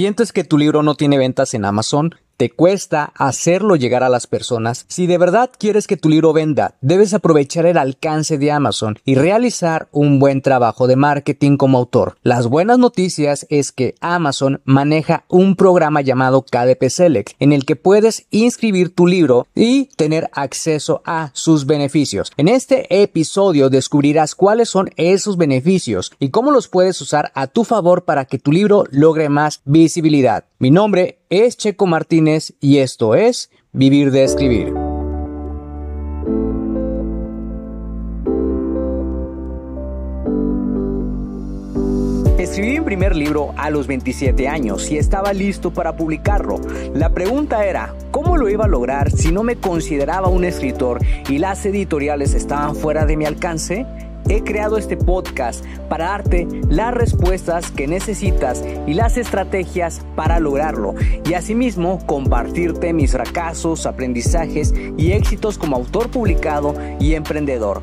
¿Sientes que tu libro no tiene ventas en Amazon? Te cuesta hacerlo llegar a las personas, si de verdad quieres que tu libro venda, debes aprovechar el alcance de Amazon y realizar un buen trabajo de marketing como autor. Las buenas noticias es que Amazon maneja un programa llamado KDP Select en el que puedes inscribir tu libro y tener acceso a sus beneficios. En este episodio descubrirás cuáles son esos beneficios y cómo los puedes usar a tu favor para que tu libro logre más visibilidad. Mi nombre es Checo Martínez y esto es Vivir de Escribir. Escribí mi primer libro a los 27 años y estaba listo para publicarlo. La pregunta era, ¿cómo lo iba a lograr si no me consideraba un escritor y las editoriales estaban fuera de mi alcance? He creado este podcast para darte las respuestas que necesitas y las estrategias para lograrlo y asimismo compartirte mis fracasos, aprendizajes y éxitos como autor publicado y emprendedor.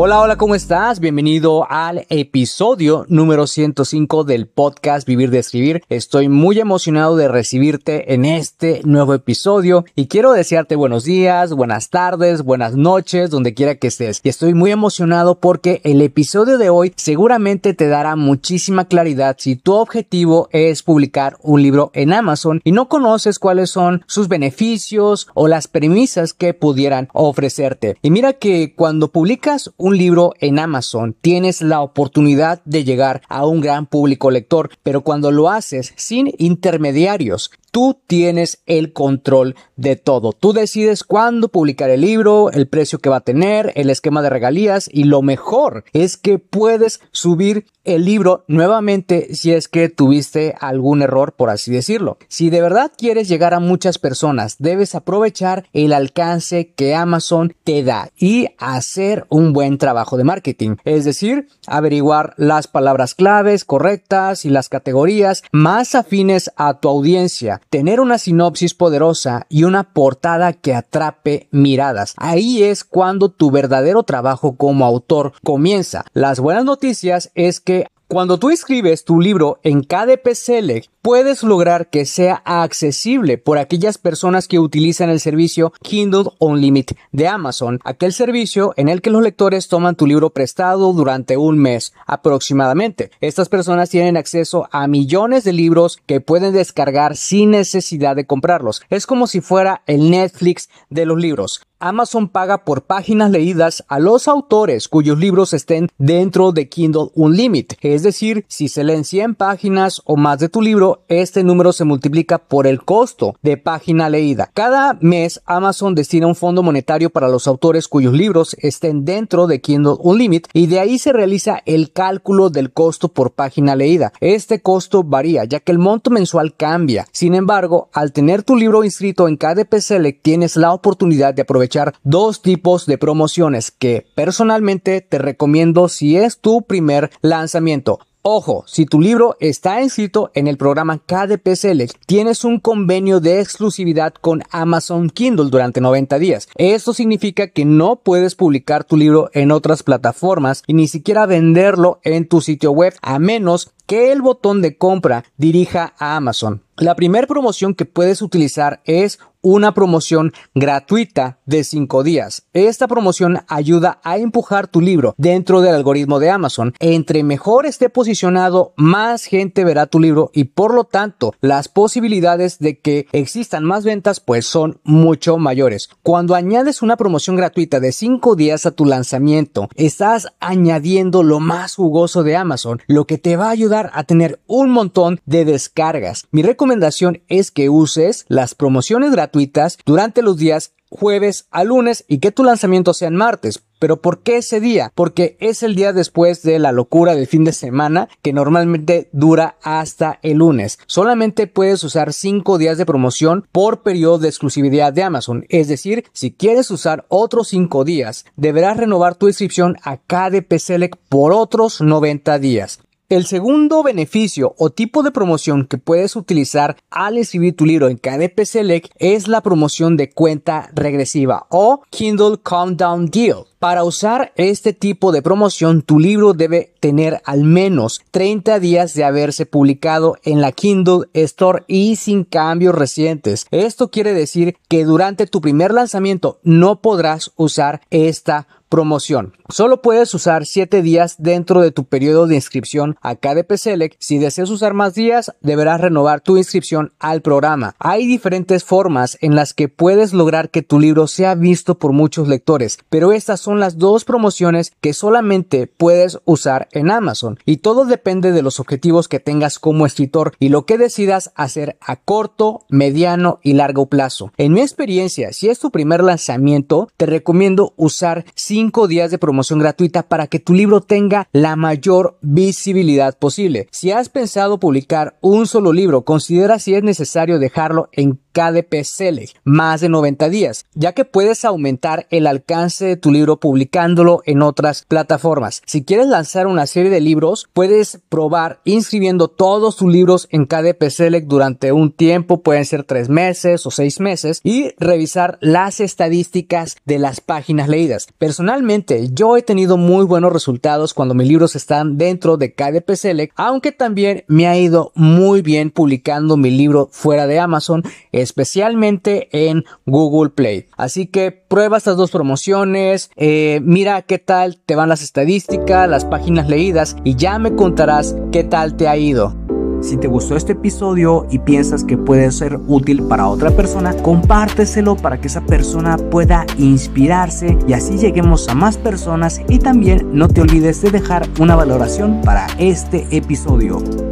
Hola, hola, ¿cómo estás? Bienvenido al episodio número 105 del podcast Vivir de Escribir. Estoy muy emocionado de recibirte en este nuevo episodio y quiero desearte buenos días, buenas tardes, buenas noches, donde quiera que estés. Y estoy muy emocionado porque el episodio de hoy seguramente te dará muchísima claridad si tu objetivo es publicar un libro en Amazon y no conoces cuáles son sus beneficios o las premisas que pudieran ofrecerte. Y mira que cuando publicas un un libro en Amazon, tienes la oportunidad de llegar a un gran público lector, pero cuando lo haces sin intermediarios, Tú tienes el control de todo. Tú decides cuándo publicar el libro, el precio que va a tener, el esquema de regalías y lo mejor es que puedes subir el libro nuevamente si es que tuviste algún error, por así decirlo. Si de verdad quieres llegar a muchas personas, debes aprovechar el alcance que Amazon te da y hacer un buen trabajo de marketing. Es decir, averiguar las palabras claves correctas y las categorías más afines a tu audiencia tener una sinopsis poderosa y una portada que atrape miradas. Ahí es cuando tu verdadero trabajo como autor comienza. Las buenas noticias es que cuando tú escribes tu libro en KDP Select, puedes lograr que sea accesible por aquellas personas que utilizan el servicio Kindle Unlimited de Amazon, aquel servicio en el que los lectores toman tu libro prestado durante un mes aproximadamente. Estas personas tienen acceso a millones de libros que pueden descargar sin necesidad de comprarlos. Es como si fuera el Netflix de los libros. Amazon paga por páginas leídas a los autores cuyos libros estén dentro de Kindle Unlimited. Es decir, si se leen 100 páginas o más de tu libro, este número se multiplica por el costo de página leída. Cada mes Amazon destina un fondo monetario para los autores cuyos libros estén dentro de Kindle Unlimited y de ahí se realiza el cálculo del costo por página leída. Este costo varía ya que el monto mensual cambia. Sin embargo, al tener tu libro inscrito en KDP Select tienes la oportunidad de aprovechar dos tipos de promociones que personalmente te recomiendo si es tu primer lanzamiento. Ojo, si tu libro está inscrito en el programa KDP Select, tienes un convenio de exclusividad con Amazon Kindle durante 90 días. Esto significa que no puedes publicar tu libro en otras plataformas y ni siquiera venderlo en tu sitio web a menos que el botón de compra dirija a Amazon. La primera promoción que puedes utilizar es una promoción gratuita de 5 días. Esta promoción ayuda a empujar tu libro dentro del algoritmo de Amazon. Entre mejor esté posicionado, más gente verá tu libro y por lo tanto las posibilidades de que existan más ventas pues son mucho mayores. Cuando añades una promoción gratuita de 5 días a tu lanzamiento, estás añadiendo lo más jugoso de Amazon, lo que te va a ayudar a tener un montón de descargas. Mi recomendación es que uses las promociones gratuitas durante los días jueves a lunes y que tu lanzamiento sea en martes. Pero ¿por qué ese día? Porque es el día después de la locura del fin de semana que normalmente dura hasta el lunes. Solamente puedes usar 5 días de promoción por periodo de exclusividad de Amazon. Es decir, si quieres usar otros 5 días, deberás renovar tu inscripción a KDP Select por otros 90 días. El segundo beneficio o tipo de promoción que puedes utilizar al escribir tu libro en KDP Select es la promoción de cuenta regresiva o Kindle Countdown Deal. Para usar este tipo de promoción, tu libro debe tener al menos 30 días de haberse publicado en la Kindle Store y sin cambios recientes. Esto quiere decir que durante tu primer lanzamiento no podrás usar esta promoción. Solo puedes usar 7 días dentro de tu periodo de inscripción a KDP Select. Si deseas usar más días, deberás renovar tu inscripción al programa. Hay diferentes formas en las que puedes lograr que tu libro sea visto por muchos lectores, pero estas son las dos promociones que solamente puedes usar en Amazon y todo depende de los objetivos que tengas como escritor y lo que decidas hacer a corto, mediano y largo plazo. En mi experiencia, si es tu primer lanzamiento, te recomiendo usar 5 días de promoción gratuita para que tu libro tenga la mayor visibilidad posible. Si has pensado publicar un solo libro, considera si es necesario dejarlo en KDP Select más de 90 días, ya que puedes aumentar el alcance de tu libro publicándolo en otras plataformas. Si quieres lanzar una serie de libros, puedes probar inscribiendo todos tus libros en KDP Select durante un tiempo, pueden ser tres meses o seis meses, y revisar las estadísticas de las páginas leídas. Personalmente, yo he tenido muy buenos resultados cuando mis libros están dentro de KDP Select, aunque también me ha ido muy bien publicando mi libro fuera de Amazon especialmente en Google Play. Así que prueba estas dos promociones, eh, mira qué tal te van las estadísticas, las páginas leídas y ya me contarás qué tal te ha ido. Si te gustó este episodio y piensas que puede ser útil para otra persona, compárteselo para que esa persona pueda inspirarse y así lleguemos a más personas y también no te olvides de dejar una valoración para este episodio.